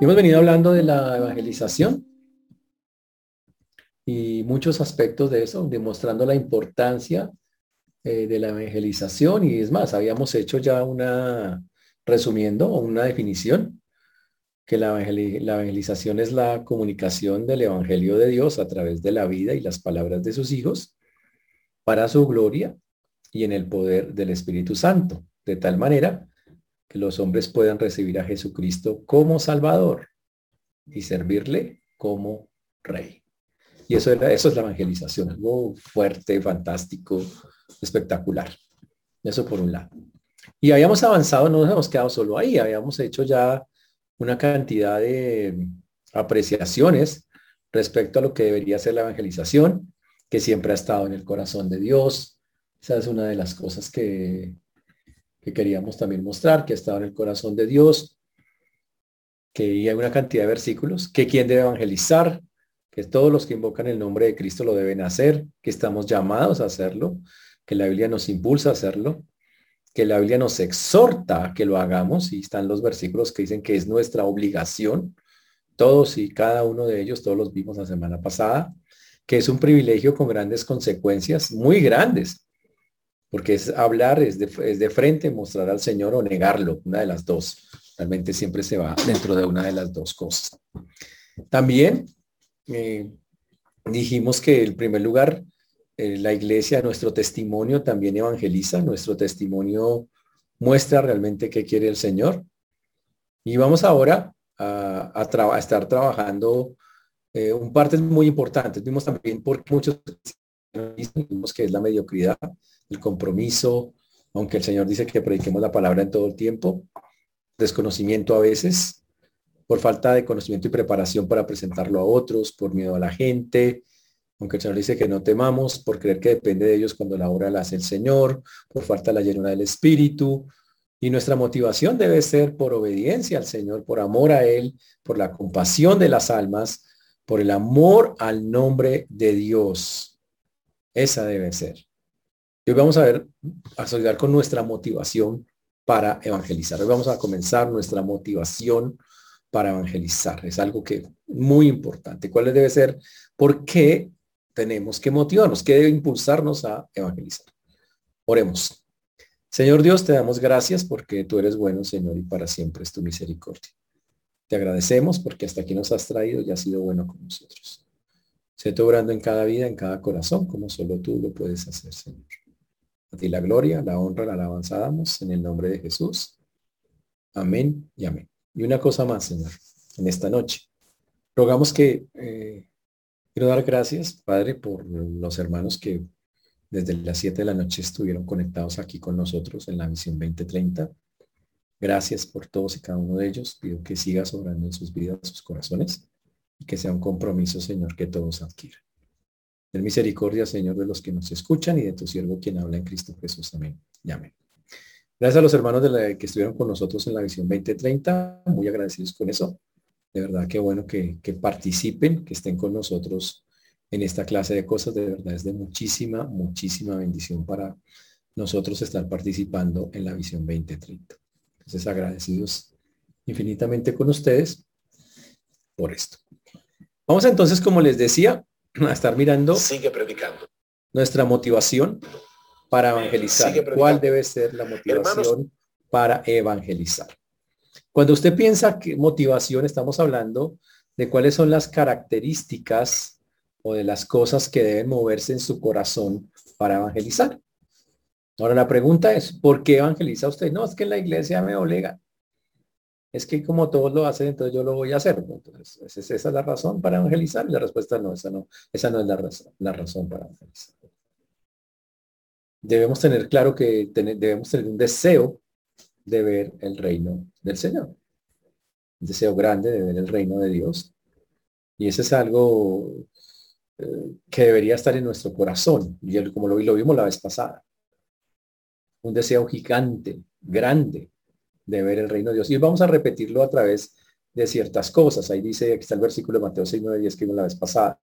hemos venido hablando de la evangelización y muchos aspectos de eso, demostrando la importancia eh, de la evangelización. Y es más, habíamos hecho ya una, resumiendo, una definición, que la, evangelización es la comunicación del Evangelio de Dios a través de la vida y las palabras de sus hijos para su gloria y en el poder del Espíritu Santo, de tal manera que los hombres puedan recibir a Jesucristo como Salvador y servirle como Rey. Y eso, eso es la evangelización, algo fuerte, fantástico, espectacular. Eso por un lado. Y habíamos avanzado, no nos hemos quedado solo ahí, habíamos hecho ya una cantidad de apreciaciones respecto a lo que debería ser la evangelización, que siempre ha estado en el corazón de Dios. Esa es una de las cosas que que queríamos también mostrar, que estaba en el corazón de Dios, que hay una cantidad de versículos, que quien debe evangelizar, que todos los que invocan el nombre de Cristo lo deben hacer, que estamos llamados a hacerlo, que la Biblia nos impulsa a hacerlo, que la Biblia nos exhorta a que lo hagamos, y están los versículos que dicen que es nuestra obligación, todos y cada uno de ellos, todos los vimos la semana pasada, que es un privilegio con grandes consecuencias, muy grandes, porque es hablar, es de, frente, mostrar al Señor o negarlo, una de las dos. Realmente siempre se va dentro de una de las dos cosas. También eh, dijimos que en primer lugar, eh, la iglesia, nuestro testimonio también evangeliza, nuestro testimonio muestra realmente qué quiere el Señor. Y vamos ahora a, estar trabajando eh, un parte muy importante. Vimos también por muchos que es la mediocridad, el compromiso, aunque el Señor dice que prediquemos la palabra en todo el tiempo, desconocimiento a veces, por falta de conocimiento y preparación para presentarlo a otros, por miedo a la gente, aunque el Señor dice que no temamos, por creer que depende de ellos cuando la obra la hace el Señor, por falta de la llenura del Espíritu. Y nuestra motivación debe ser por obediencia al Señor, por amor a Él, por la compasión de las almas, por el amor al nombre de Dios. Esa debe ser. Hoy vamos a ver, a saludar con nuestra motivación para evangelizar. Hoy vamos a comenzar nuestra motivación para evangelizar. Es algo que muy importante. ¿Cuál debe ser? ¿Por qué tenemos que motivarnos? ¿Qué debe impulsarnos a evangelizar? Oremos. Señor Dios, te damos gracias porque tú eres bueno, Señor, y para siempre es tu misericordia. Te agradecemos porque hasta aquí nos has traído y has sido bueno con nosotros. Sé obrando en cada vida, en cada corazón, como solo tú lo puedes hacer, Señor. A ti la gloria, la honra, la alabanza damos en el nombre de Jesús. Amén y amén. Y una cosa más, Señor, en esta noche. Rogamos que eh, quiero dar gracias, Padre, por los hermanos que desde las 7 de la noche estuvieron conectados aquí con nosotros en la misión 2030. Gracias por todos y cada uno de ellos. Pido que sigas obrando en sus vidas, sus corazones, y que sea un compromiso, Señor, que todos adquieran. Ten misericordia, Señor, de los que nos escuchan y de tu siervo quien habla en Cristo Jesús. Amén. Y amén. Gracias a los hermanos de la, que estuvieron con nosotros en la visión 2030. Muy agradecidos con eso. De verdad, qué bueno que, que participen, que estén con nosotros en esta clase de cosas. De verdad, es de muchísima, muchísima bendición para nosotros estar participando en la visión 2030. Entonces, agradecidos infinitamente con ustedes por esto. Vamos entonces, como les decía, a estar mirando sigue predicando nuestra motivación para evangelizar. ¿Cuál debe ser la motivación para evangelizar? Cuando usted piensa que motivación, estamos hablando de cuáles son las características o de las cosas que deben moverse en su corazón para evangelizar. Ahora la pregunta es, ¿por qué evangeliza usted? No, es que en la iglesia me obliga es que como todos lo hacen, entonces yo lo voy a hacer. Entonces, ¿esa es la razón para evangelizar? La respuesta no, esa no, esa no es la razón, la razón para evangelizar. Debemos tener claro que debemos tener un deseo de ver el reino del Señor. Un deseo grande de ver el reino de Dios. Y ese es algo eh, que debería estar en nuestro corazón. Y como lo vimos la vez pasada. Un deseo gigante, grande, de ver el reino de Dios. Y vamos a repetirlo a través de ciertas cosas. Ahí dice, aquí está el versículo de Mateo 6, 9, 10 que vimos la vez pasada.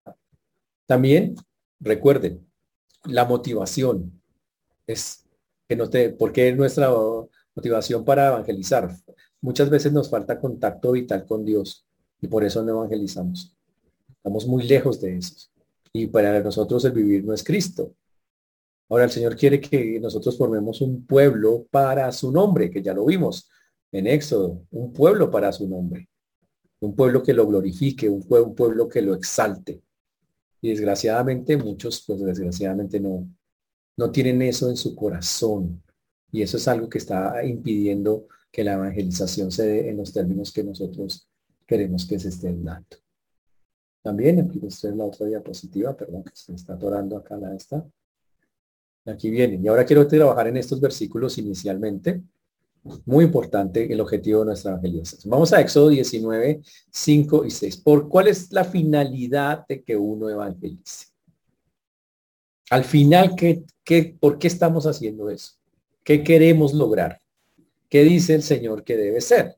También, recuerden, la motivación es que no te, porque es nuestra motivación para evangelizar. Muchas veces nos falta contacto vital con Dios. Y por eso no evangelizamos. Estamos muy lejos de eso. Y para nosotros el vivir no es Cristo. Ahora el Señor quiere que nosotros formemos un pueblo para su nombre, que ya lo vimos en Éxodo, un pueblo para su nombre. Un pueblo que lo glorifique, un pueblo, que lo exalte. Y desgraciadamente muchos, pues desgraciadamente no, no tienen eso en su corazón. Y eso es algo que está impidiendo que la evangelización se dé en los términos que nosotros queremos que se estén dando. También, es la otra diapositiva, perdón, que se está atorando acá la esta. Aquí vienen. Y ahora quiero trabajar en estos versículos inicialmente. Muy importante el objetivo de nuestra evangelización. Vamos a Éxodo 19, 5 y 6. ¿Por cuál es la finalidad de que uno evangelice? Al final, ¿qué, qué, ¿por qué estamos haciendo eso? ¿Qué queremos lograr? ¿Qué dice el Señor que debe ser?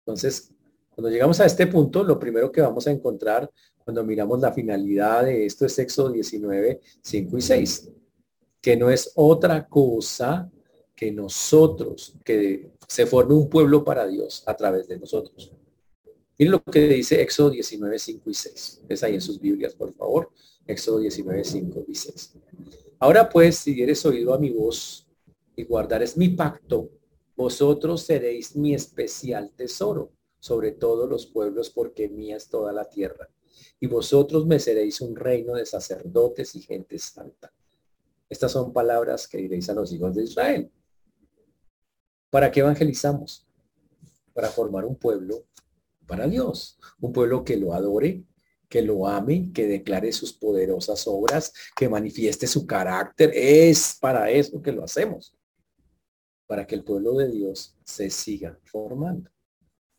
Entonces, cuando llegamos a este punto, lo primero que vamos a encontrar cuando miramos la finalidad de esto es Éxodo 19, 5 y 6, que no es otra cosa que nosotros, que se forme un pueblo para Dios a través de nosotros. Miren lo que dice Éxodo 19, 5 y 6. Es ahí en sus Biblias, por favor. Éxodo 19, 5 y 6. Ahora pues, si eres oído a mi voz y guardares mi pacto, vosotros seréis mi especial tesoro sobre todos los pueblos, porque mía es toda la tierra. Y vosotros me seréis un reino de sacerdotes y gente santa. Estas son palabras que diréis a los hijos de Israel. ¿Para qué evangelizamos? Para formar un pueblo para Dios, un pueblo que lo adore, que lo ame, que declare sus poderosas obras, que manifieste su carácter. Es para eso que lo hacemos, para que el pueblo de Dios se siga formando.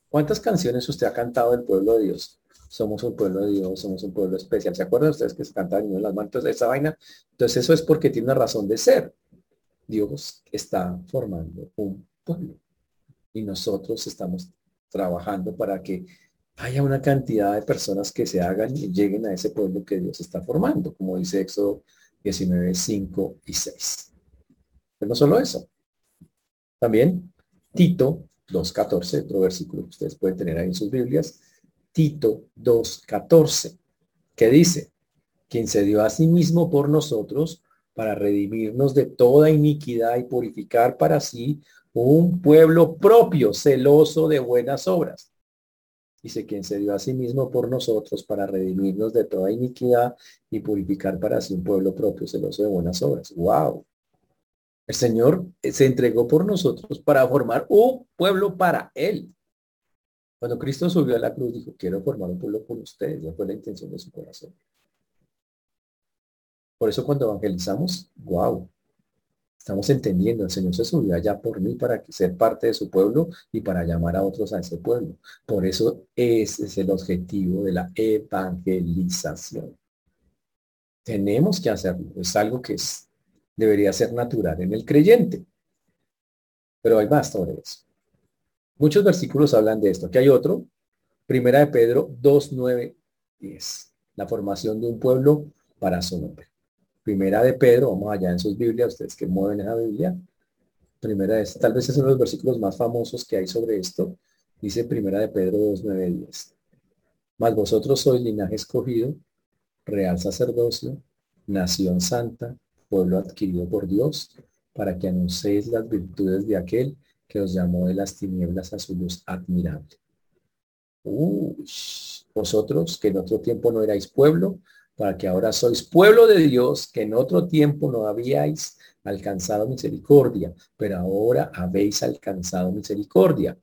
¿Cuántas canciones usted ha cantado del pueblo de Dios? Somos un pueblo de Dios, somos un pueblo especial. ¿Se acuerdan ustedes que se cantan en las manos de esa vaina? Entonces eso es porque tiene una razón de ser. Dios está formando un pueblo y nosotros estamos trabajando para que haya una cantidad de personas que se hagan y lleguen a ese pueblo que Dios está formando, como dice Éxodo 19, 5 y 6. Pero no solo eso. También Tito 2.14, otro versículo que ustedes pueden tener ahí en sus Biblias, Tito 2.14, que dice, quien se dio a sí mismo por nosotros para redimirnos de toda iniquidad y purificar para sí un pueblo propio, celoso de buenas obras. Dice, quien se dio a sí mismo por nosotros para redimirnos de toda iniquidad y purificar para sí un pueblo propio, celoso de buenas obras. ¡Wow! El Señor se entregó por nosotros para formar un pueblo para Él. Cuando Cristo subió a la cruz, dijo, quiero formar un pueblo por ustedes. Esa fue la intención de su corazón. Por eso cuando evangelizamos, wow, estamos entendiendo, el Señor se subió allá por mí para ser parte de su pueblo y para llamar a otros a ese pueblo. Por eso ese es el objetivo de la evangelización. Tenemos que hacerlo. Es algo que es debería ser natural en el creyente. Pero hay más sobre eso. Muchos versículos hablan de esto. Aquí hay otro. Primera de Pedro 2, 9, 10. La formación de un pueblo para su nombre. Primera de Pedro, vamos allá en sus Biblias, ustedes que mueven esa Biblia. Primera es, tal vez es uno de los versículos más famosos que hay sobre esto. Dice Primera de Pedro 2, 9, 10. Mas vosotros sois linaje escogido, real sacerdocio, nación santa, pueblo adquirido por Dios, para que anunciéis las virtudes de aquel que os llamó de las tinieblas a su luz admirable. vosotros que en otro tiempo no erais pueblo, para que ahora sois pueblo de Dios, que en otro tiempo no habíais alcanzado misericordia, pero ahora habéis alcanzado misericordia.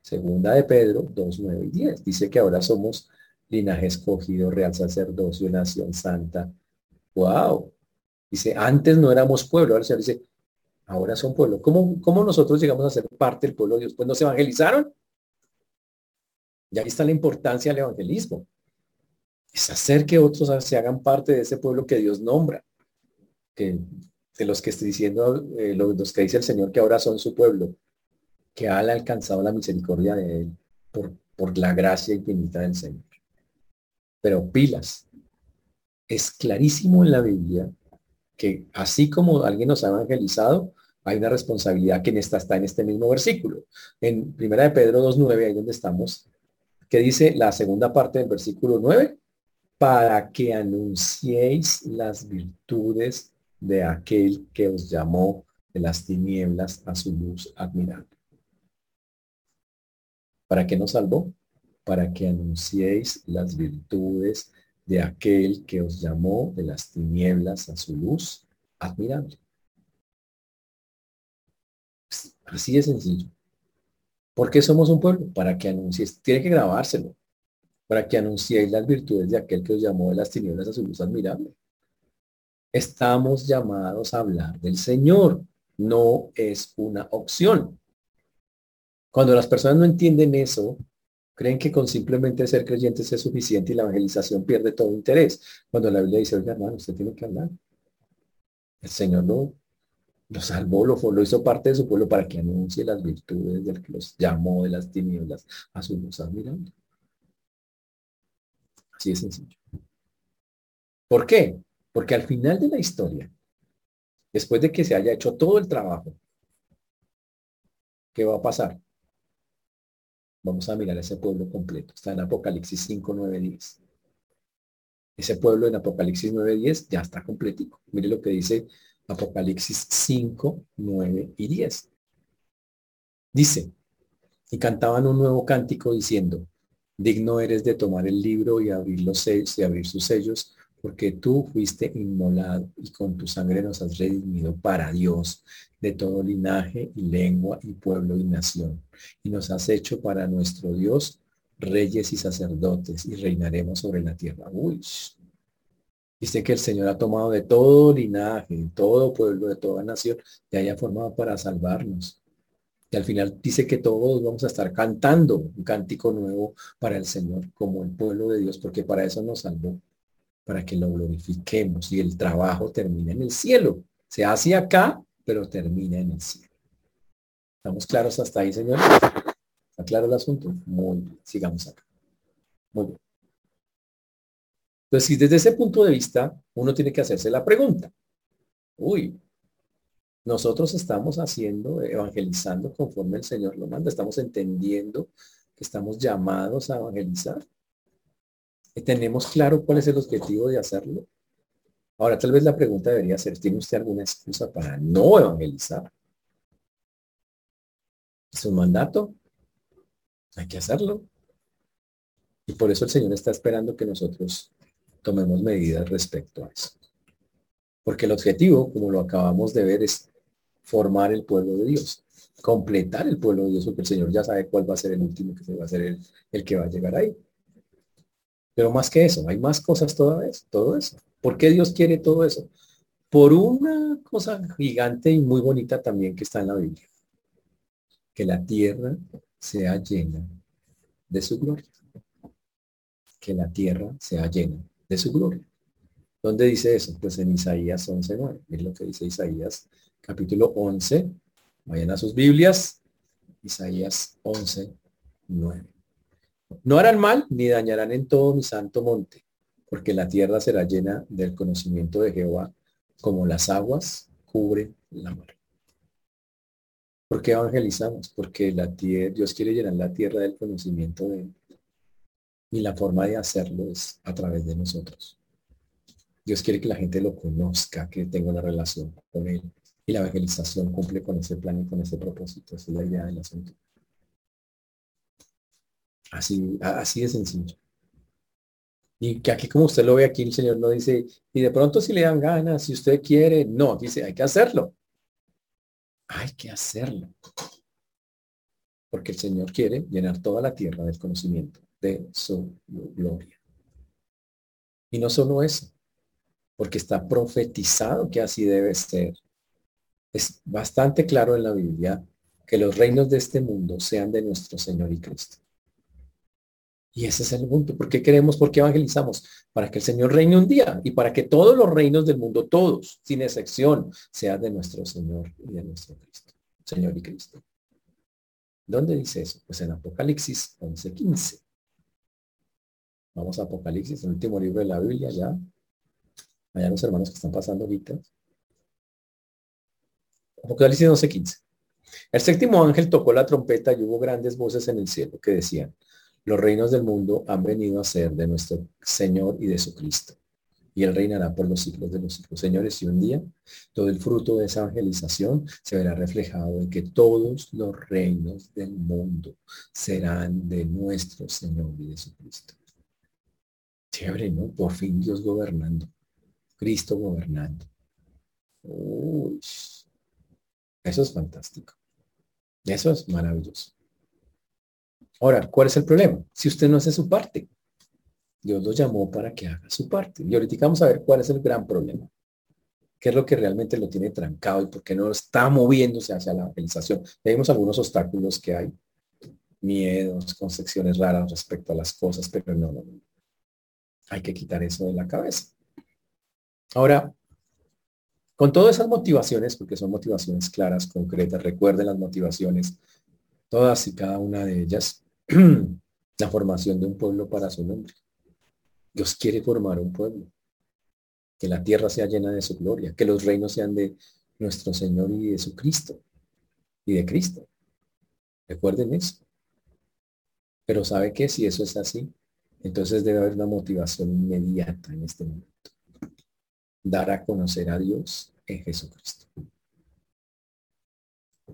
Segunda de Pedro 2, 9 y 10. Dice que ahora somos linaje escogido, real sacerdocio, nación santa. ¡Wow! Dice, antes no éramos pueblo, ahora se dice, ahora son pueblo. ¿Cómo, ¿Cómo nosotros llegamos a ser parte del pueblo de Dios? Pues nos evangelizaron. Y ahí está la importancia del evangelismo. Es hacer que otros se hagan parte de ese pueblo que Dios nombra. Que, de los que estoy diciendo, eh, los que dice el Señor que ahora son su pueblo, que han alcanzado la misericordia de Él por, por la gracia infinita del Señor. Pero pilas, es clarísimo en la Biblia que así como alguien nos ha evangelizado, hay una responsabilidad que en esta está en este mismo versículo. En Primera de Pedro 2.9, ahí donde estamos, ¿Qué dice la segunda parte del versículo 9? Para que anunciéis las virtudes de aquel que os llamó de las tinieblas a su luz admirable. ¿Para qué nos salvó? Para que anunciéis las virtudes de aquel que os llamó de las tinieblas a su luz admirable. Así de sencillo. ¿Por qué somos un pueblo? Para que anunciéis, tiene que grabárselo, para que anunciéis las virtudes de aquel que os llamó de las tinieblas a su luz admirable. Estamos llamados a hablar del Señor, no es una opción. Cuando las personas no entienden eso, creen que con simplemente ser creyentes es suficiente y la evangelización pierde todo interés. Cuando la Biblia dice, oiga hermano, usted tiene que hablar. El Señor no lo salvó, lo, lo hizo parte de su pueblo para que anuncie las virtudes del que los llamó de las tinieblas a su luz admirable. Así de sencillo. ¿Por qué? Porque al final de la historia, después de que se haya hecho todo el trabajo, ¿qué va a pasar? Vamos a mirar ese pueblo completo. Está en Apocalipsis 5, 9, 10. Ese pueblo en Apocalipsis 9, 10 ya está completico. Mire lo que dice Apocalipsis 5, 9 y 10. Dice, y cantaban un nuevo cántico diciendo, digno eres de tomar el libro y abrir los sellos y abrir sus sellos, porque tú fuiste inmolado y con tu sangre nos has redimido para Dios de todo linaje y lengua y pueblo y nación. Y nos has hecho para nuestro Dios reyes y sacerdotes y reinaremos sobre la tierra. Uy, Dice que el Señor ha tomado de todo linaje, todo pueblo, de toda nación, y haya formado para salvarnos. Y al final dice que todos vamos a estar cantando un cántico nuevo para el Señor, como el pueblo de Dios, porque para eso nos salvó, para que lo glorifiquemos y el trabajo termine en el cielo. Se hace acá, pero termina en el cielo. ¿Estamos claros hasta ahí, señores? ¿Está claro el asunto? Muy bien, sigamos acá. Muy bien. Entonces, desde ese punto de vista uno tiene que hacerse la pregunta, uy, nosotros estamos haciendo, evangelizando conforme el Señor lo manda, estamos entendiendo que estamos llamados a evangelizar. ¿Tenemos claro cuál es el objetivo de hacerlo? Ahora, tal vez la pregunta debería ser, ¿tiene usted alguna excusa para no evangelizar? ¿Es un mandato? Hay que hacerlo. Y por eso el Señor está esperando que nosotros tomemos medidas respecto a eso. Porque el objetivo, como lo acabamos de ver, es formar el pueblo de Dios, completar el pueblo de Dios, porque el Señor ya sabe cuál va a ser el último que se va a ser el, el que va a llegar ahí. Pero más que eso, hay más cosas todavía, todo eso. ¿Por qué Dios quiere todo eso? Por una cosa gigante y muy bonita también que está en la Biblia. Que la tierra sea llena de su gloria. Que la tierra sea llena de su gloria. ¿Dónde dice eso? Pues en Isaías 11.9. Es lo que dice Isaías capítulo 11. Vayan a sus Biblias. Isaías 11.9. No harán mal ni dañarán en todo mi santo monte, porque la tierra será llena del conocimiento de Jehová, como las aguas cubren la mar. ¿Por qué evangelizamos? Porque la tierra, Dios quiere llenar la tierra del conocimiento de él. Y la forma de hacerlo es a través de nosotros. Dios quiere que la gente lo conozca, que tenga una relación con Él. Y la evangelización cumple con ese plan y con ese propósito. Es la idea del asunto. Así, así de sencillo. Y que aquí, como usted lo ve aquí, el Señor no dice, y de pronto si le dan ganas, si usted quiere, no, dice, hay que hacerlo. Hay que hacerlo. Porque el Señor quiere llenar toda la tierra del conocimiento de su gloria. Y no solo eso, porque está profetizado que así debe ser. Es bastante claro en la Biblia que los reinos de este mundo sean de nuestro Señor y Cristo. Y ese es el punto. ¿Por qué queremos? ¿Por qué evangelizamos? Para que el Señor reine un día y para que todos los reinos del mundo, todos, sin excepción, sean de nuestro Señor y de nuestro Cristo. Señor y Cristo. ¿Dónde dice eso? Pues en Apocalipsis 11:15. Vamos a Apocalipsis, el último libro de la Biblia ya. Allá los hermanos que están pasando ahorita. Apocalipsis 11:15. El séptimo ángel tocó la trompeta y hubo grandes voces en el cielo que decían, Los reinos del mundo han venido a ser de nuestro Señor y de su Cristo. Y Él reinará por los siglos de los siglos. Señores, y un día todo el fruto de esa evangelización se verá reflejado en que todos los reinos del mundo serán de nuestro Señor y de su Cristo. Chévere, ¿no? Por fin Dios gobernando. Cristo gobernando. Uy, eso es fantástico. Eso es maravilloso. Ahora, ¿cuál es el problema? Si usted no hace su parte, Dios lo llamó para que haga su parte. Y ahorita vamos a ver cuál es el gran problema. ¿Qué es lo que realmente lo tiene trancado y por qué no está moviéndose hacia la evangelización? Vemos algunos obstáculos que hay, miedos, concepciones raras respecto a las cosas, pero no, no, no. Hay que quitar eso de la cabeza. Ahora, con todas esas motivaciones, porque son motivaciones claras, concretas, recuerden las motivaciones, todas y cada una de ellas, la formación de un pueblo para su nombre. Dios quiere formar un pueblo, que la tierra sea llena de su gloria, que los reinos sean de nuestro Señor y de su Cristo y de Cristo. Recuerden eso. Pero ¿sabe qué? Si eso es así, entonces debe haber una motivación inmediata en este momento. Dar a conocer a Dios en Jesucristo.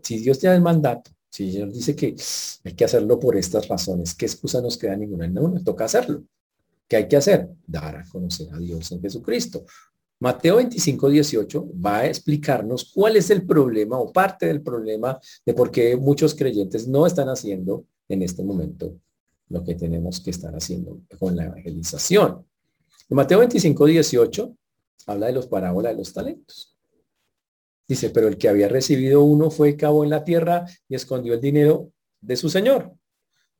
Si Dios te da el mandato, si Dios dice que hay que hacerlo por estas razones, ¿qué excusa nos queda ninguna? No, nos toca hacerlo. ¿Qué hay que hacer? Dar a conocer a Dios en Jesucristo. Mateo 25, 18 va a explicarnos cuál es el problema o parte del problema de por qué muchos creyentes no están haciendo en este momento lo que tenemos que estar haciendo con la evangelización. En Mateo 25, 18 habla de los parábolas de los talentos. Dice, pero el que había recibido uno fue cabo en la tierra y escondió el dinero de su señor.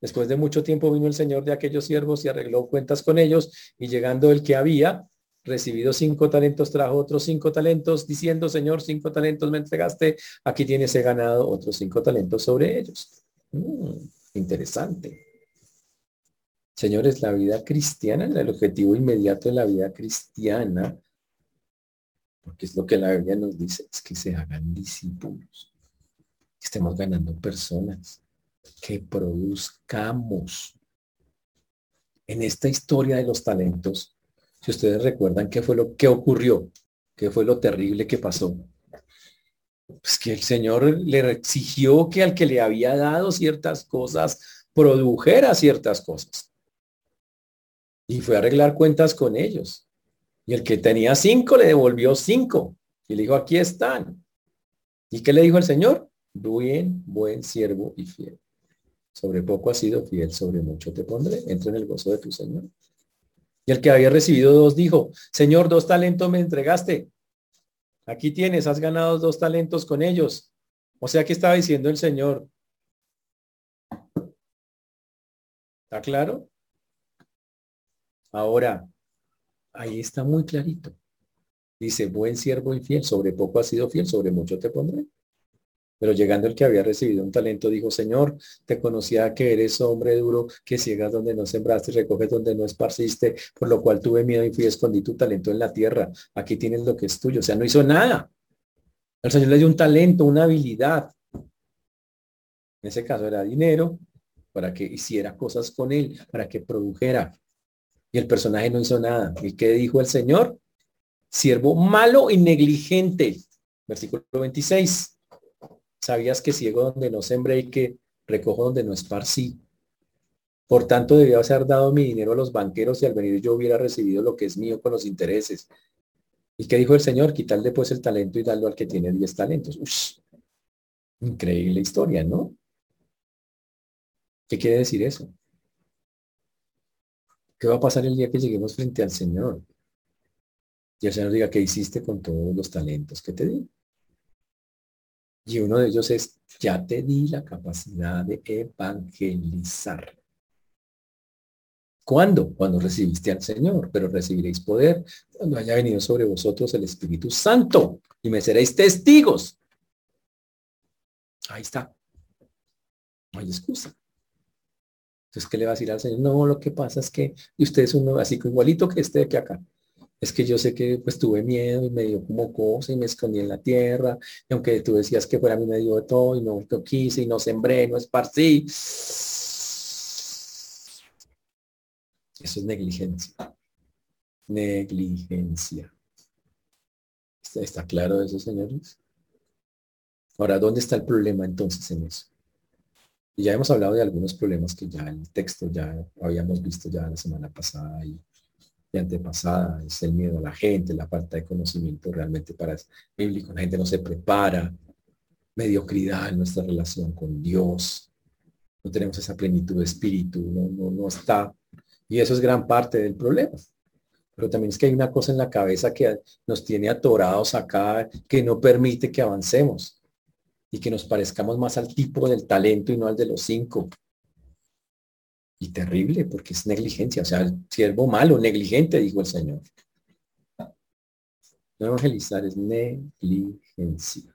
Después de mucho tiempo vino el señor de aquellos siervos y arregló cuentas con ellos y llegando el que había recibido cinco talentos, trajo otros cinco talentos, diciendo, Señor, cinco talentos me entregaste, aquí tienes he ganado otros cinco talentos sobre ellos. Mm, interesante. Señores, la vida cristiana, el objetivo inmediato de la vida cristiana, porque es lo que la Biblia nos dice, es que se hagan discípulos, que estemos ganando personas, que produzcamos. En esta historia de los talentos, si ustedes recuerdan qué fue lo que ocurrió, qué fue lo terrible que pasó, pues que el Señor le exigió que al que le había dado ciertas cosas, produjera ciertas cosas. Y fue a arreglar cuentas con ellos. Y el que tenía cinco le devolvió cinco. Y le dijo, aquí están. ¿Y qué le dijo el Señor? Bien, buen siervo y fiel. Sobre poco has sido fiel, sobre mucho te pondré. Entra en el gozo de tu Señor. Y el que había recibido dos dijo, Señor, dos talentos me entregaste. Aquí tienes, has ganado dos talentos con ellos. O sea que estaba diciendo el Señor. ¿Está claro? Ahora, ahí está muy clarito. Dice, buen siervo y fiel, sobre poco has sido fiel, sobre mucho te pondré. Pero llegando el que había recibido un talento, dijo, Señor, te conocía que eres hombre duro, que ciegas donde no sembraste, recoges donde no esparciste, por lo cual tuve miedo y fui escondí tu talento en la tierra. Aquí tienes lo que es tuyo. O sea, no hizo nada. El Señor le dio un talento, una habilidad. En ese caso era dinero para que hiciera cosas con él, para que produjera. Y el personaje no hizo nada. ¿Y qué dijo el Señor? Siervo malo y negligente. Versículo 26. Sabías que ciego donde no sembré y que recojo donde no esparcí. Por tanto, debía haber dado mi dinero a los banqueros y al venir yo hubiera recibido lo que es mío con los intereses. ¿Y qué dijo el Señor? Quitarle pues el talento y darlo al que tiene 10 talentos. increíble historia, ¿no? ¿Qué quiere decir eso? ¿Qué va a pasar el día que lleguemos frente al Señor? Y el Señor diga, ¿qué hiciste con todos los talentos que te di? Y uno de ellos es, ya te di la capacidad de evangelizar. ¿Cuándo? Cuando recibiste al Señor, pero recibiréis poder cuando haya venido sobre vosotros el Espíritu Santo y me seréis testigos. Ahí está. No hay excusa. Entonces, ¿qué le va a decir al Señor? No, lo que pasa es que usted es uno así igualito que este que acá es que yo sé que pues tuve miedo y me dio como cosa y me escondí en la tierra, y aunque tú decías que fuera a mí me dio de todo y no lo quise y no sembré, no esparcí. Eso es negligencia. Negligencia. ¿Está, claro eso, señores? Ahora, ¿dónde está el problema entonces en eso? Y ya hemos hablado de algunos problemas que ya el texto ya habíamos visto ya la semana pasada y, de antepasada. Es el miedo a la gente, la falta de conocimiento realmente para el bíblico. La gente no se prepara. Mediocridad en nuestra relación con Dios. No tenemos esa plenitud de espíritu. No, no, no está. Y eso es gran parte del problema. Pero también es que hay una cosa en la cabeza que nos tiene atorados acá, que no permite que avancemos y que nos parezcamos más al tipo del talento y no al de los cinco. Y terrible, porque es negligencia, o sea, el siervo malo, negligente, dijo el Señor. No evangelizar es negligencia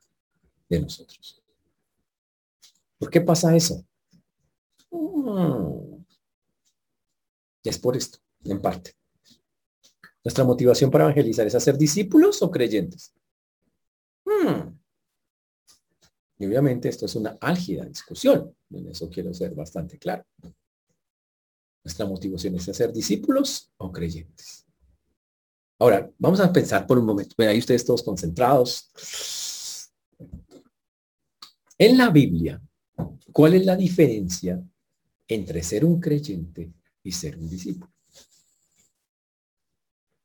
de nosotros. ¿Por qué pasa eso? Mm. Es por esto, en parte. Nuestra motivación para evangelizar es hacer discípulos o creyentes. Hmm. Y obviamente esto es una álgida discusión. En eso quiero ser bastante claro. Nuestra motivación es hacer discípulos o creyentes. Ahora, vamos a pensar por un momento. Ven ahí ustedes todos concentrados. En la Biblia, ¿cuál es la diferencia entre ser un creyente y ser un discípulo?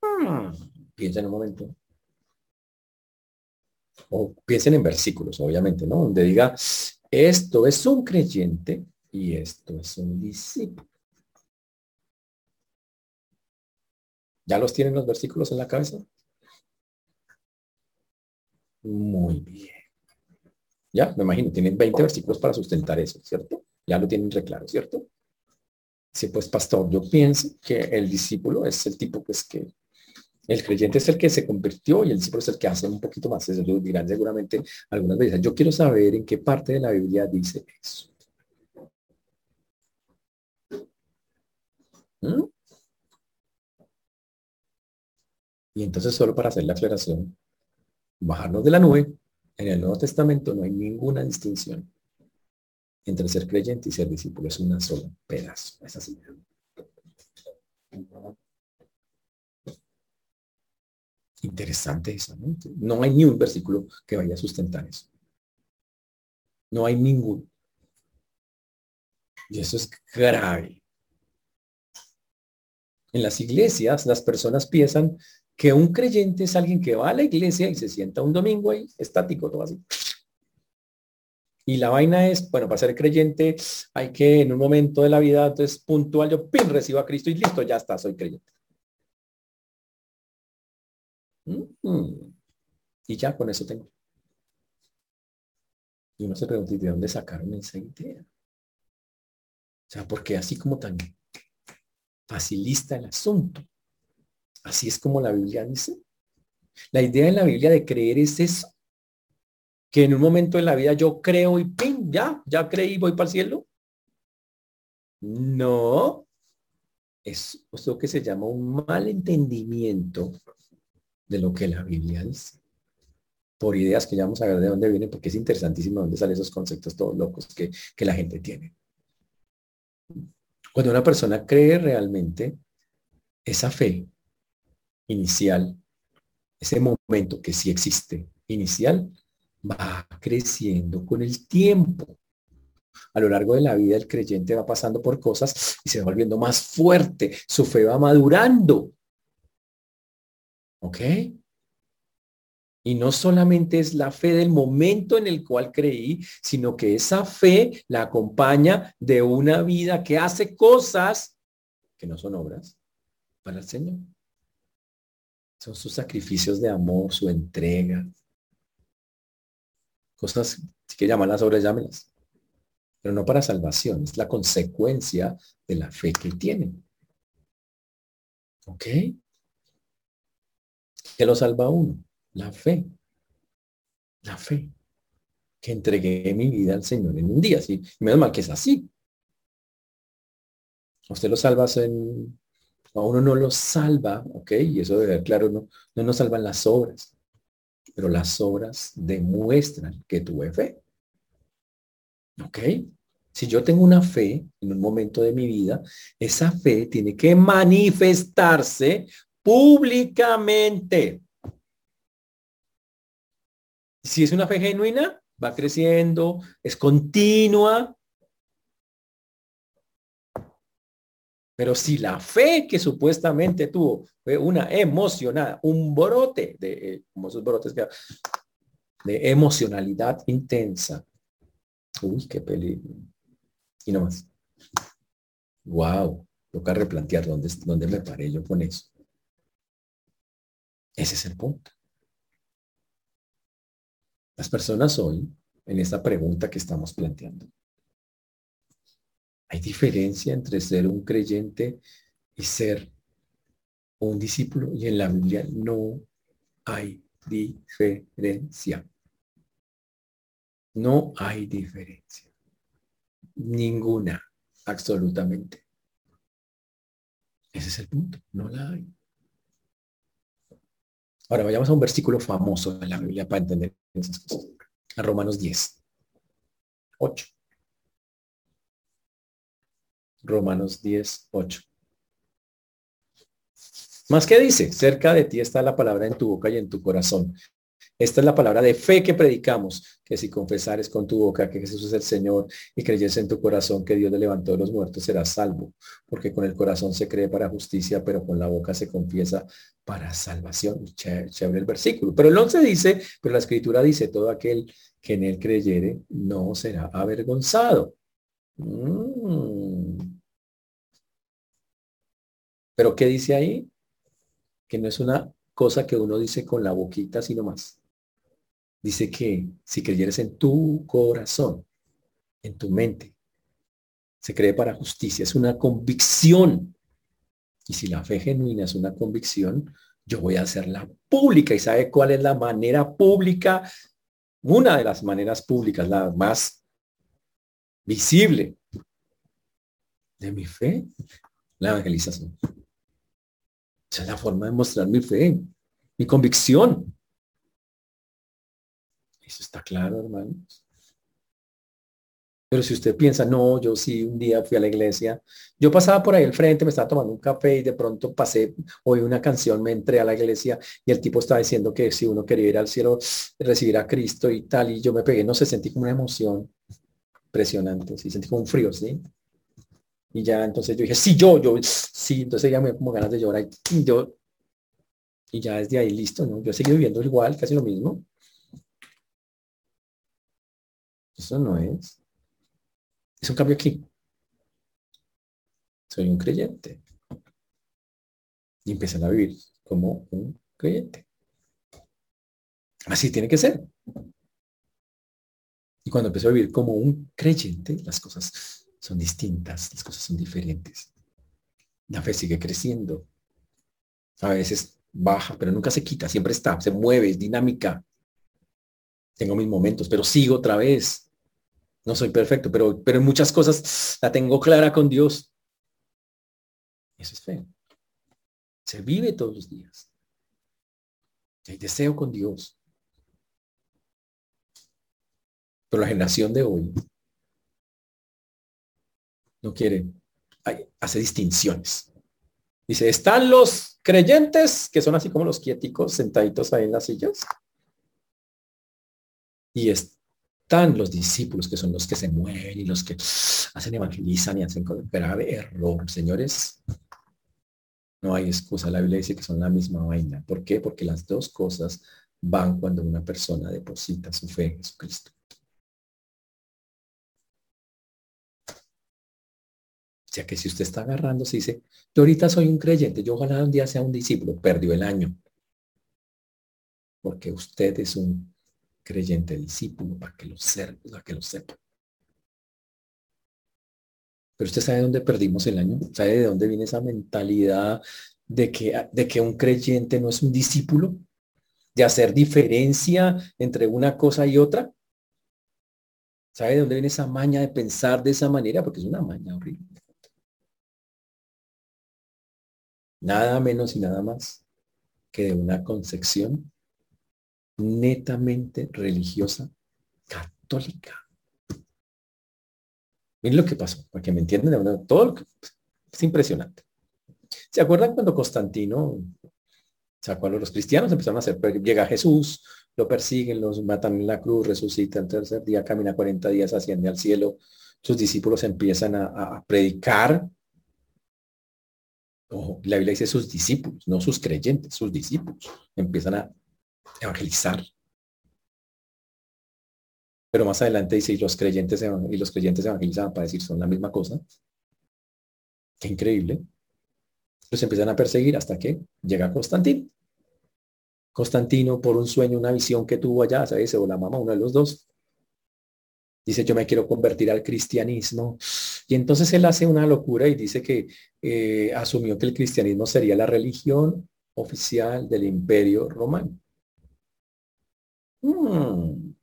Hmm, piensa en un momento. O piensen en versículos, obviamente, ¿no? Donde diga, esto es un creyente y esto es un discípulo. ¿Ya los tienen los versículos en la cabeza? Muy bien. Ya, me imagino, tienen 20 versículos para sustentar eso, ¿cierto? Ya lo tienen re claro, ¿cierto? Sí, pues pastor, yo pienso que el discípulo es el tipo pues que el creyente es el que se convirtió y el discípulo es el que hace un poquito más. Eso lo dirán seguramente algunas veces. Yo quiero saber en qué parte de la Biblia dice eso. ¿Mm? Y entonces solo para hacer la aclaración, bajarnos de la nube, en el Nuevo Testamento no hay ninguna distinción entre ser creyente y ser discípulo. Es una sola pedazo. Es así. Interesante eso, ¿no? No hay ni un versículo que vaya a sustentar eso. No hay ninguno. Y eso es grave. En las iglesias las personas piensan que un creyente es alguien que va a la iglesia y se sienta un domingo ahí estático, todo así. Y la vaina es, bueno, para ser creyente hay que en un momento de la vida, entonces puntual, yo pin, recibo a Cristo y listo, ya está, soy creyente. Mm. Y ya con eso tengo. Y uno se pregunta, ¿de dónde sacaron esa idea? O sea, porque así como tan facilista el asunto. Así es como la Biblia dice. La idea en la Biblia de creer es eso. Que en un momento de la vida yo creo y ¡pim! Ya, ya creí, voy para el cielo. No. Es lo que se llama un mal entendimiento de lo que la Biblia dice. Por ideas que ya vamos a ver de dónde vienen, porque es interesantísimo dónde salen esos conceptos todos locos que, que la gente tiene. Cuando una persona cree realmente, esa fe inicial, ese momento que sí existe, inicial, va creciendo con el tiempo. A lo largo de la vida el creyente va pasando por cosas y se va volviendo más fuerte, su fe va madurando. ¿Ok? Y no solamente es la fe del momento en el cual creí, sino que esa fe la acompaña de una vida que hace cosas que no son obras para el Señor. Son sus sacrificios de amor, su entrega. Cosas, si que llamar las obras, llámelas. Pero no para salvación, es la consecuencia de la fe que tienen. ¿Ok? ¿Qué lo salva uno? La fe. La fe. Que entregué mi vida al Señor en un día. Sí, menos mal que es así. Usted lo salvas en... A uno no lo salva, ¿ok? Y eso debe ser claro, no, no nos salvan las obras. Pero las obras demuestran que tuve fe. ¿Ok? Si yo tengo una fe en un momento de mi vida, esa fe tiene que manifestarse públicamente. Si es una fe genuina, va creciendo, es continua. Pero si la fe que supuestamente tuvo fue una emocionada, un brote de, como esos brotes de emocionalidad intensa. Uy, qué peligro. Y no más. Wow, toca replantear dónde, dónde me paré yo con eso. Ese es el punto. Las personas hoy, en esta pregunta que estamos planteando, ¿hay diferencia entre ser un creyente y ser un discípulo? Y en la Biblia no hay diferencia. No hay diferencia. Ninguna, absolutamente. Ese es el punto, no la hay. Ahora vayamos a un versículo famoso de la Biblia para entender esas cosas. A Romanos 10. 8. Romanos 10, 8. Más que dice, cerca de ti está la palabra en tu boca y en tu corazón. Esta es la palabra de fe que predicamos, que si confesares con tu boca que Jesús es el Señor y creyes en tu corazón que Dios le levantó de los muertos, serás salvo, porque con el corazón se cree para justicia, pero con la boca se confiesa para salvación. Chévere el versículo. Pero el 11 dice, pero la escritura dice, todo aquel que en él creyere no será avergonzado. Mm. Pero ¿qué dice ahí? Que no es una cosa que uno dice con la boquita, sino más dice que si creyeres en tu corazón, en tu mente, se cree para justicia, es una convicción. Y si la fe genuina es una convicción, yo voy a hacerla pública. ¿Y sabe cuál es la manera pública? Una de las maneras públicas, la más visible de mi fe, la evangelización. Esa es la forma de mostrar mi fe, mi convicción. Eso está claro, hermanos. Pero si usted piensa, no, yo sí, un día fui a la iglesia, yo pasaba por ahí al frente, me estaba tomando un café y de pronto pasé, oí una canción, me entré a la iglesia y el tipo estaba diciendo que si uno quería ir al cielo, recibir a Cristo y tal, y yo me pegué, no sé, sentí como una emoción impresionante, sí, sentí como un frío, ¿sí? Y ya entonces yo dije, sí, yo, yo, sí, entonces ya me dio como ganas de llorar y yo, y ya desde ahí listo, ¿no? Yo seguido viviendo igual, casi lo mismo. Eso no es. Es un cambio aquí. Soy un creyente. Y empiezan a vivir como un creyente. Así tiene que ser. Y cuando empiezo a vivir como un creyente, las cosas son distintas, las cosas son diferentes. La fe sigue creciendo. A veces baja, pero nunca se quita, siempre está, se mueve, es dinámica. Tengo mis momentos, pero sigo otra vez. No soy perfecto, pero, pero en muchas cosas la tengo clara con Dios. Eso es fe. Se vive todos los días. Hay deseo con Dios. Pero la generación de hoy no quiere, hace distinciones. Dice, están los creyentes, que son así como los quieticos sentaditos ahí en las sillas. Y es, los discípulos que son los que se mueven y los que hacen evangelizan y hacen grave error. Señores, no hay excusa. La Biblia dice que son la misma vaina. ¿Por qué? Porque las dos cosas van cuando una persona deposita su fe en Jesucristo. O sea que si usted está agarrando, se dice, yo ahorita soy un creyente, yo ojalá un día sea un discípulo, perdió el año. Porque usted es un creyente discípulo para que lo, para que lo sepa. Pero usted sabe dónde perdimos el año, sabe de dónde viene esa mentalidad de que, de que un creyente no es un discípulo, de hacer diferencia entre una cosa y otra. ¿Sabe de dónde viene esa maña de pensar de esa manera? Porque es una maña horrible. Nada menos y nada más que de una concepción netamente religiosa católica. Miren lo que pasó, para que me entiendan, todo lo que es impresionante. ¿Se acuerdan cuando Constantino sacó a los cristianos? Empezaron a hacer, llega Jesús, lo persiguen, los matan en la cruz, resucita el tercer día, camina 40 días, asciende al cielo. Sus discípulos empiezan a, predicar. la Biblia dice sus discípulos, no sus creyentes, sus discípulos. Empiezan a evangelizar. Pero más adelante dice, y los creyentes, y los creyentes evangelizan para decir, son la misma cosa. Qué increíble. Los empiezan a perseguir hasta que llega Constantino. Constantino, por un sueño, una visión que tuvo allá, ¿sabes? O la mamá, uno de los dos. Dice, yo me quiero convertir al cristianismo. Y entonces él hace una locura y dice que eh, asumió que el cristianismo sería la religión oficial del imperio romano. Mm.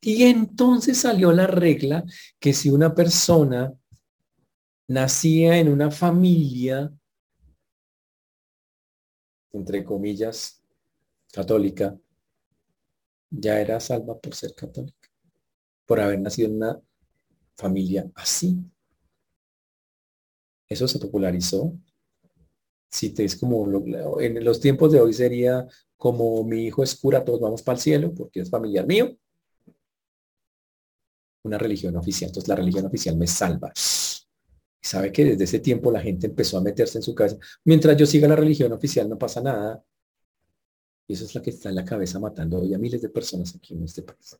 Y entonces salió la regla que si una persona nacía en una familia, entre comillas, católica, ya era salva por ser católica, por haber nacido en una familia así. Eso se popularizó. Si te es como en los tiempos de hoy sería como mi hijo es cura, todos vamos para el cielo porque es familiar mío una religión oficial. Entonces la religión oficial me salva. Y sabe que desde ese tiempo la gente empezó a meterse en su cabeza. Mientras yo siga la religión oficial no pasa nada. Y eso es la que está en la cabeza matando hoy a miles de personas aquí en este país.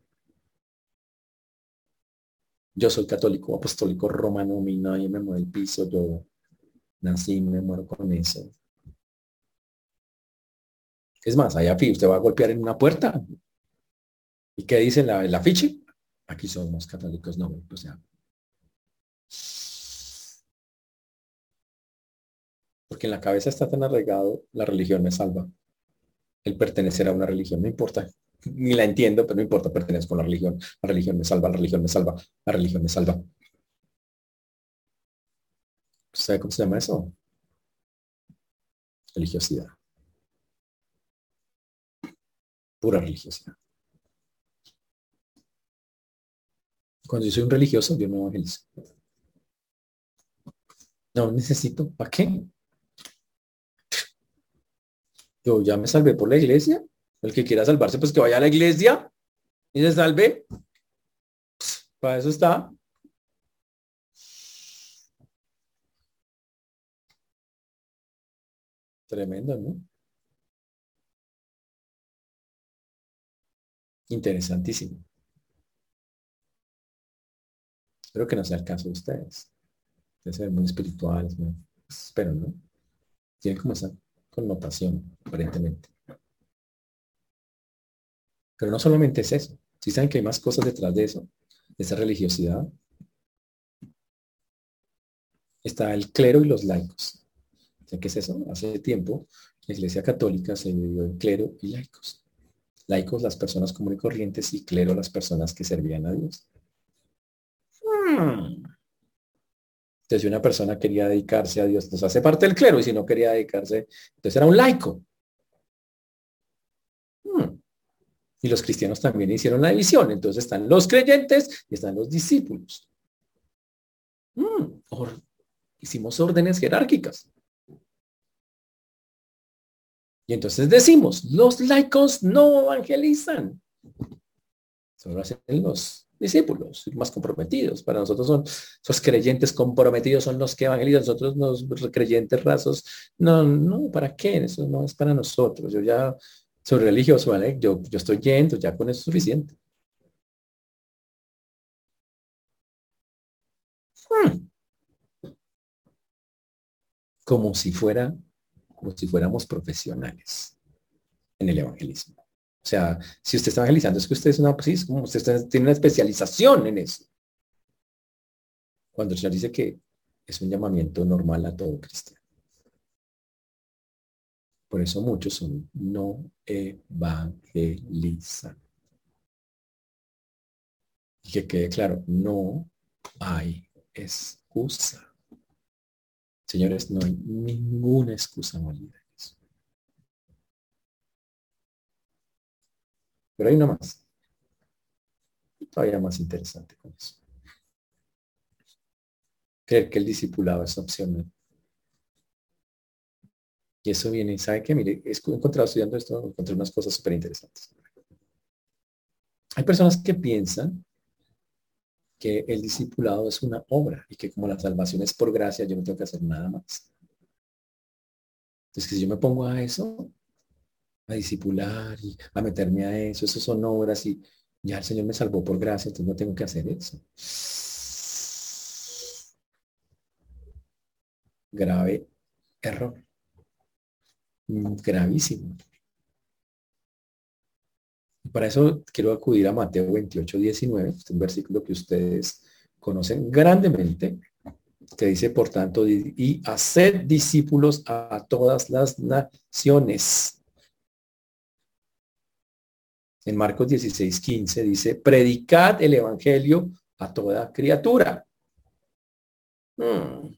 Yo soy católico, apostólico, romano, mi nadie me mueve el piso, yo nací, me muero con eso. Es más, allá usted va a golpear en una puerta. ¿Y qué dice la, el afiche? Aquí somos católicos, no, o sea. Porque en la cabeza está tan arraigado, la religión me salva. El pertenecer a una religión, no importa, ni la entiendo, pero no importa, pertenezco a la religión. La religión me salva, la religión me salva, la religión me salva. ¿Sabe cómo se llama eso? Religiosidad. Pura religiosidad. Cuando yo soy un religioso, yo me evangelizo. No necesito. ¿Para qué? Yo ya me salvé por la iglesia. El que quiera salvarse, pues que vaya a la iglesia y se salve. Para eso está. Tremendo, ¿no? Interesantísimo. Espero que no sea el caso de ustedes. Deben ser muy espirituales, ¿no? Pues, espero, ¿no? Tienen como esa connotación, aparentemente. Pero no solamente es eso. Si saben que hay más cosas detrás de eso, de esa religiosidad, está el clero y los laicos. Qué es eso? Hace tiempo la Iglesia Católica se dividió en clero y laicos. Laicos las personas comunes y corrientes y clero las personas que servían a Dios. Entonces, si una persona quería dedicarse a Dios, entonces hace parte del clero, y si no quería dedicarse, entonces era un laico. Hmm. Y los cristianos también hicieron la división. Entonces están los creyentes y están los discípulos. Hmm. hicimos órdenes jerárquicas. Y entonces decimos, los laicos no evangelizan. Solo hacen los discípulos más comprometidos. Para nosotros son esos creyentes comprometidos, son los que evangelizan. Nosotros los creyentes rasos, no, no, ¿para qué? Eso no es para nosotros. Yo ya soy religioso, ¿vale? Yo, yo estoy yendo, ya con eso es suficiente. Hmm. Como si fuera, como si fuéramos profesionales en el evangelismo. O sea, si usted está evangelizando, es que usted es una, pues sí, como usted tiene una especialización en eso. Cuando el Señor dice que es un llamamiento normal a todo cristiano. Por eso muchos son no evangelizan. Y que quede claro, no hay excusa. Señores, no hay ninguna excusa válida. Pero hay una más. Todavía más interesante con eso. creer que el discipulado es opcional. Y eso viene, ¿sabe qué? Mire, he encontrado estudiando esto, encontré unas cosas súper interesantes. Hay personas que piensan que el discipulado es una obra y que como la salvación es por gracia, yo no tengo que hacer nada más. Entonces, si yo me pongo a eso, a discipular y a meterme a eso, eso son obras y ya el Señor me salvó por gracia, entonces no tengo que hacer eso. Grave error. Mm, gravísimo. Para eso quiero acudir a Mateo 28, 19, este un versículo que ustedes conocen grandemente, que dice, por tanto, y hacer discípulos a todas las naciones. En Marcos 16, 15 dice, predicad el evangelio a toda criatura. Hmm.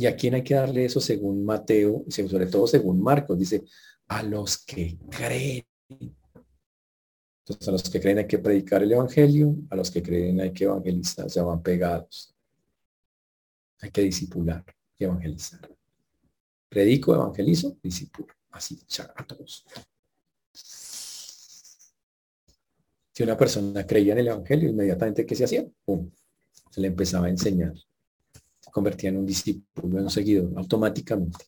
¿Y a quién hay que darle eso según Mateo, sobre todo según Marcos? Dice, a los que creen. Entonces, a los que creen hay que predicar el Evangelio, a los que creen hay que evangelizar, ya van pegados. Hay que disipular y evangelizar. Predico, evangelizo, disipulo. Así, a todos. Si una persona creía en el Evangelio, inmediatamente, ¿qué se hacía? Se le empezaba a enseñar. Se convertía en un discípulo, en un seguidor, automáticamente.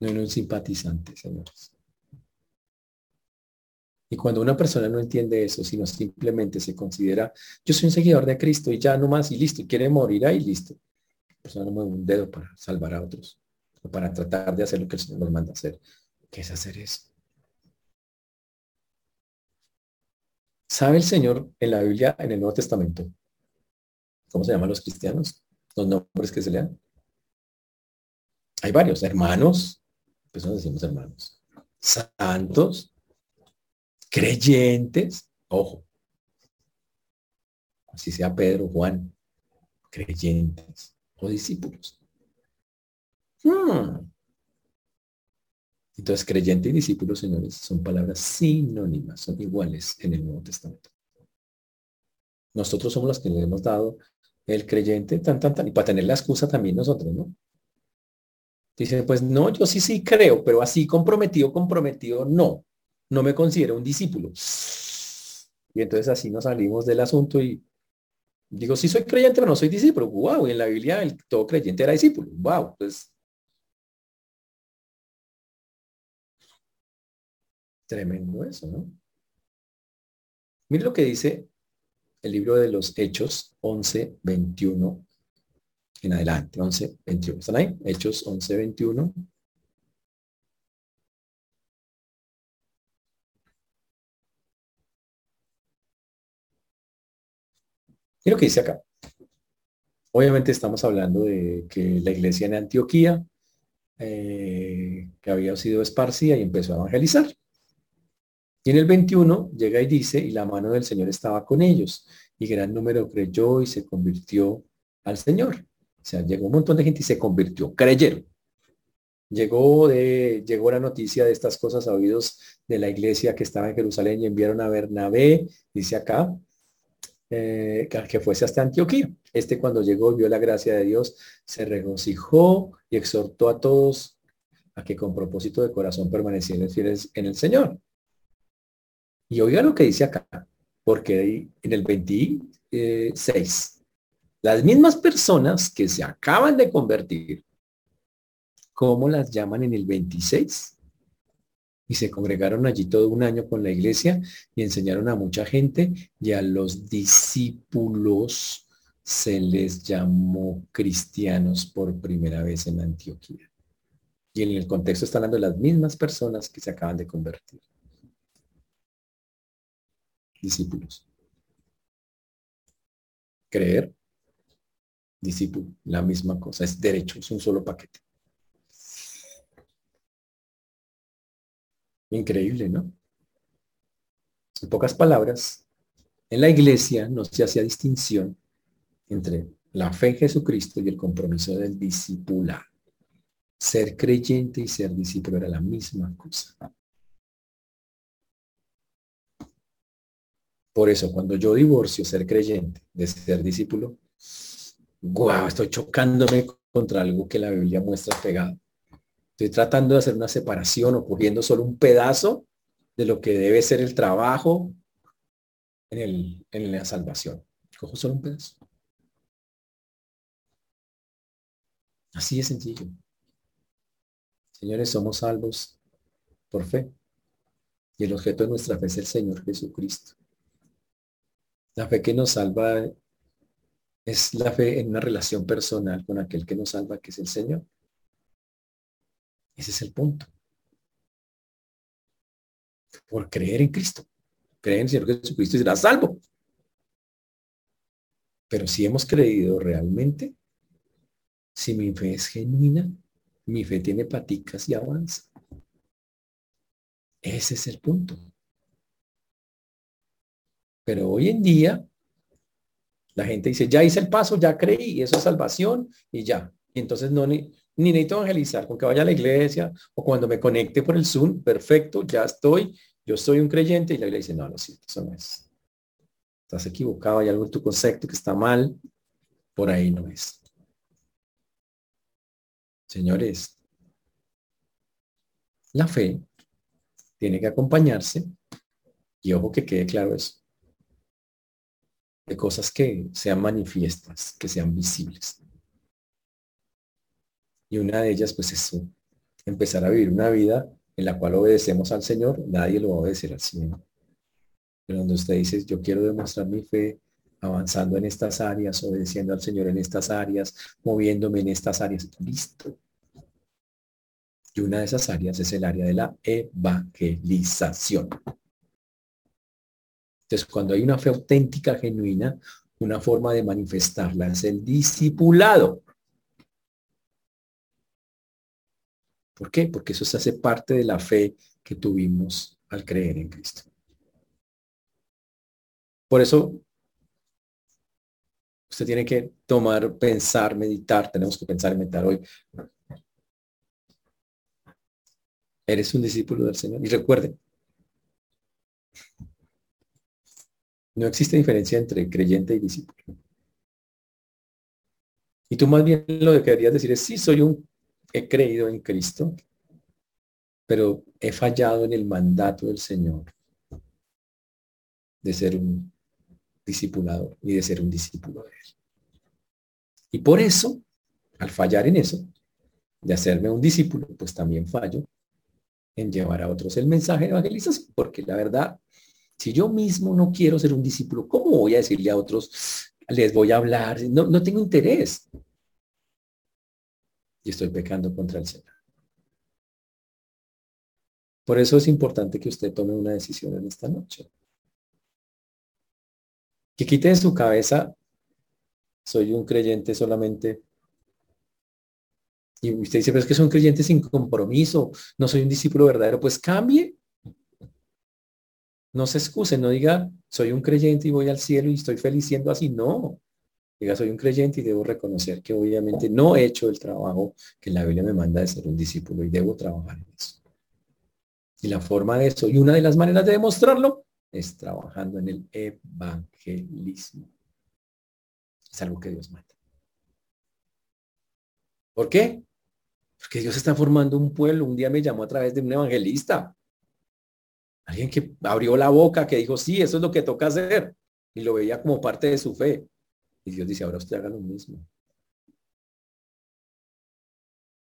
No en un simpatizante, señores. Y cuando una persona no entiende eso, sino simplemente se considera, yo soy un seguidor de Cristo y ya no más y listo, y quiere morir ahí, listo. La persona no mueve un dedo para salvar a otros, o para tratar de hacer lo que el Señor nos manda hacer. ¿Qué es hacer eso? ¿Sabe el Señor en la Biblia, en el Nuevo Testamento? ¿Cómo se llaman los cristianos? Los nombres que se le dan. Hay varios, hermanos, pues no decimos hermanos, santos, creyentes, ojo, así sea Pedro, Juan, creyentes o discípulos. Hmm. Entonces, creyente y discípulo, señores, son palabras sinónimas, son iguales en el Nuevo Testamento. Nosotros somos los que le hemos dado el creyente, tan, tan, tan, y para tener la excusa también nosotros, ¿no? Dice, pues no, yo sí, sí creo, pero así comprometido, comprometido, no no me considero un discípulo. Y entonces así nos salimos del asunto y digo, sí soy creyente, pero no soy discípulo. Wow, y en la Biblia el, todo creyente era discípulo. Wow, pues tremendo eso, ¿no? Mire lo que dice el libro de los Hechos 11, 21 en adelante, 11, 21. ¿Están ahí? Hechos 11, 21. Y lo que dice acá. Obviamente estamos hablando de que la iglesia en Antioquía, eh, que había sido esparcida y empezó a evangelizar. Y en el 21 llega y dice, y la mano del Señor estaba con ellos, y gran número creyó y se convirtió al Señor. O sea, llegó un montón de gente y se convirtió, creyeron. Llegó, de, llegó la noticia de estas cosas oídos de la iglesia que estaba en Jerusalén y enviaron a Bernabé, dice acá, eh, que fuese hasta Antioquía. Este cuando llegó vio la gracia de Dios, se regocijó y exhortó a todos a que con propósito de corazón permanecieran fieles en el Señor. Y oiga lo que dice acá, porque en el 26, las mismas personas que se acaban de convertir, ¿cómo las llaman en el 26? Y se congregaron allí todo un año con la iglesia y enseñaron a mucha gente y a los discípulos se les llamó cristianos por primera vez en Antioquía. Y en el contexto está hablando de las mismas personas que se acaban de convertir. Discípulos. Creer, discípulo, la misma cosa, es derecho, es un solo paquete. Increíble, ¿no? En pocas palabras, en la iglesia no se hacía distinción entre la fe en Jesucristo y el compromiso del discípulo. Ser creyente y ser discípulo era la misma cosa. Por eso, cuando yo divorcio ser creyente de ser discípulo, guau, estoy chocándome contra algo que la Biblia muestra pegado. Estoy tratando de hacer una separación o cogiendo solo un pedazo de lo que debe ser el trabajo en, el, en la salvación. Cojo solo un pedazo. Así de sencillo. Señores, somos salvos por fe. Y el objeto de nuestra fe es el Señor Jesucristo. La fe que nos salva es la fe en una relación personal con aquel que nos salva, que es el Señor. Ese es el punto. Por creer en Cristo. Creer en el Señor Jesucristo y será salvo. Pero si hemos creído realmente, si mi fe es genuina, mi fe tiene paticas y avanza. Ese es el punto. Pero hoy en día, la gente dice, ya hice el paso, ya creí, eso es salvación y ya. Y entonces no ni, necesito evangelizar, con que vaya a la iglesia o cuando me conecte por el Zoom, perfecto, ya estoy, yo soy un creyente y la iglesia dice, no, no, sí, eso no es. Estás equivocado, hay algo en tu concepto que está mal, por ahí no es. Señores, la fe tiene que acompañarse, y ojo que quede claro eso, de cosas que sean manifiestas, que sean visibles. Y una de ellas, pues es empezar a vivir una vida en la cual obedecemos al Señor, nadie lo va a obedecer al Señor. Pero donde usted dice, yo quiero demostrar mi fe avanzando en estas áreas, obedeciendo al Señor en estas áreas, moviéndome en estas áreas. Listo. Y una de esas áreas es el área de la evangelización. Entonces, cuando hay una fe auténtica, genuina, una forma de manifestarla es el discipulado. ¿Por qué? Porque eso se hace parte de la fe que tuvimos al creer en Cristo. Por eso, usted tiene que tomar, pensar, meditar. Tenemos que pensar y meditar hoy. Eres un discípulo del Señor. Y recuerden, no existe diferencia entre creyente y discípulo. Y tú más bien lo que deberías decir es, sí, soy un, he creído en Cristo, pero he fallado en el mandato del Señor de ser un discipulador y de ser un discípulo de Él. Y por eso, al fallar en eso, de hacerme un discípulo, pues también fallo en llevar a otros el mensaje de evangelización, porque la verdad, si yo mismo no quiero ser un discípulo, ¿cómo voy a decirle a otros, les voy a hablar? No, no tengo interés. Y estoy pecando contra el Señor. Por eso es importante que usted tome una decisión en esta noche. Que quite de su cabeza, soy un creyente solamente y usted dice, pero es que son creyentes sin compromiso, no soy un discípulo verdadero, pues cambie. No se excuse, no diga, soy un creyente y voy al cielo y estoy feliz siendo así. No, diga, soy un creyente y debo reconocer que obviamente no he hecho el trabajo que la Biblia me manda de ser un discípulo y debo trabajar en eso. Y la forma de eso, y una de las maneras de demostrarlo, es trabajando en el evangelismo. Es algo que Dios manda. ¿Por qué? Porque Dios está formando un pueblo. Un día me llamó a través de un evangelista. Alguien que abrió la boca, que dijo, sí, eso es lo que toca hacer. Y lo veía como parte de su fe. Y Dios dice, ahora usted haga lo mismo.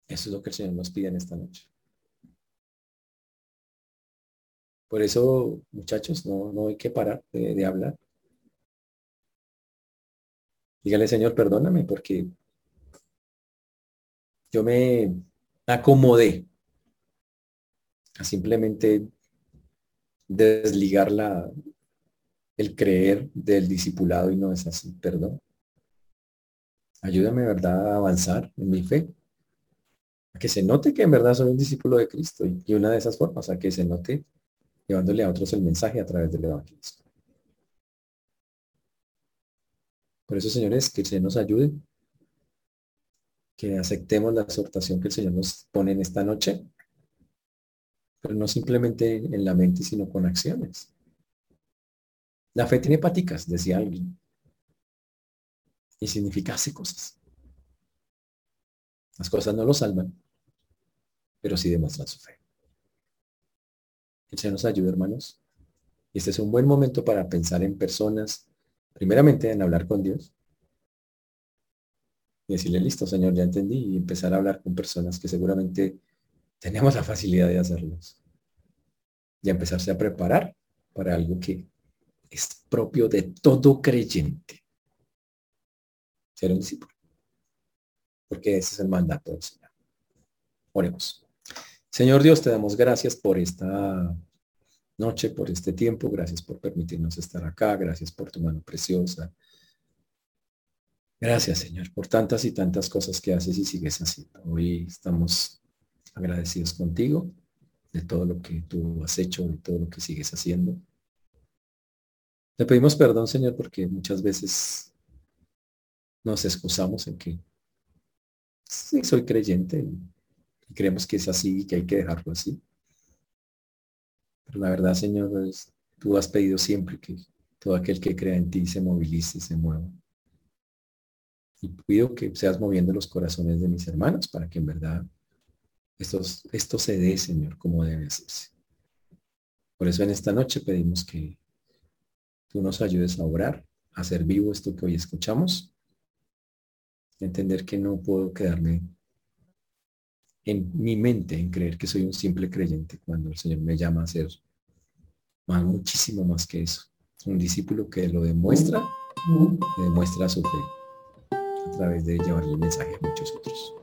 Eso es lo que el Señor nos pide en esta noche. Por eso, muchachos, no, no hay que parar de, de hablar. Dígale, Señor, perdóname porque yo me acomodé a simplemente desligar la, el creer del discipulado y no es así, perdón. Ayúdame, ¿verdad?, a avanzar en mi fe. A que se note que en verdad soy un discípulo de Cristo y una de esas formas, a que se note llevándole a otros el mensaje a través del Evangelio. Por eso, señores, que se nos ayude que aceptemos la exhortación que el Señor nos pone en esta noche, pero no simplemente en la mente, sino con acciones. La fe tiene paticas, decía alguien. Y significa cosas. Las cosas no lo salvan, pero sí demuestran su fe. Que se nos ayude, hermanos. Y este es un buen momento para pensar en personas, primeramente en hablar con Dios. Y decirle, listo, Señor, ya entendí. Y empezar a hablar con personas que seguramente tenemos la facilidad de hacerlos. Y empezarse a preparar para algo que es propio de todo creyente. Ser un discípulo. Porque ese es el mandato del Señor. Oremos. Señor Dios, te damos gracias por esta noche, por este tiempo. Gracias por permitirnos estar acá. Gracias por tu mano preciosa. Gracias, Señor, por tantas y tantas cosas que haces y sigues haciendo. Hoy estamos agradecidos contigo de todo lo que tú has hecho, de todo lo que sigues haciendo. Te pedimos perdón, Señor, porque muchas veces nos excusamos en que sí, soy creyente y creemos que es así y que hay que dejarlo así. Pero la verdad, Señor, es, tú has pedido siempre que todo aquel que crea en ti se movilice se mueva. Y pido que seas moviendo los corazones de mis hermanos para que en verdad esto se dé, Señor, como debe hacerse. Por eso en esta noche pedimos que tú nos ayudes a orar, a hacer vivo esto que hoy escuchamos, entender que no puedo quedarme en mi mente en creer que soy un simple creyente cuando el Señor me llama a ser más, muchísimo más que eso. Un discípulo que lo demuestra, que demuestra su fe a través de llevarle el mensaje a muchos otros.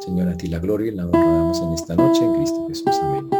Señor, a ti la gloria y la honra damos en esta noche en Cristo Jesús. Amén.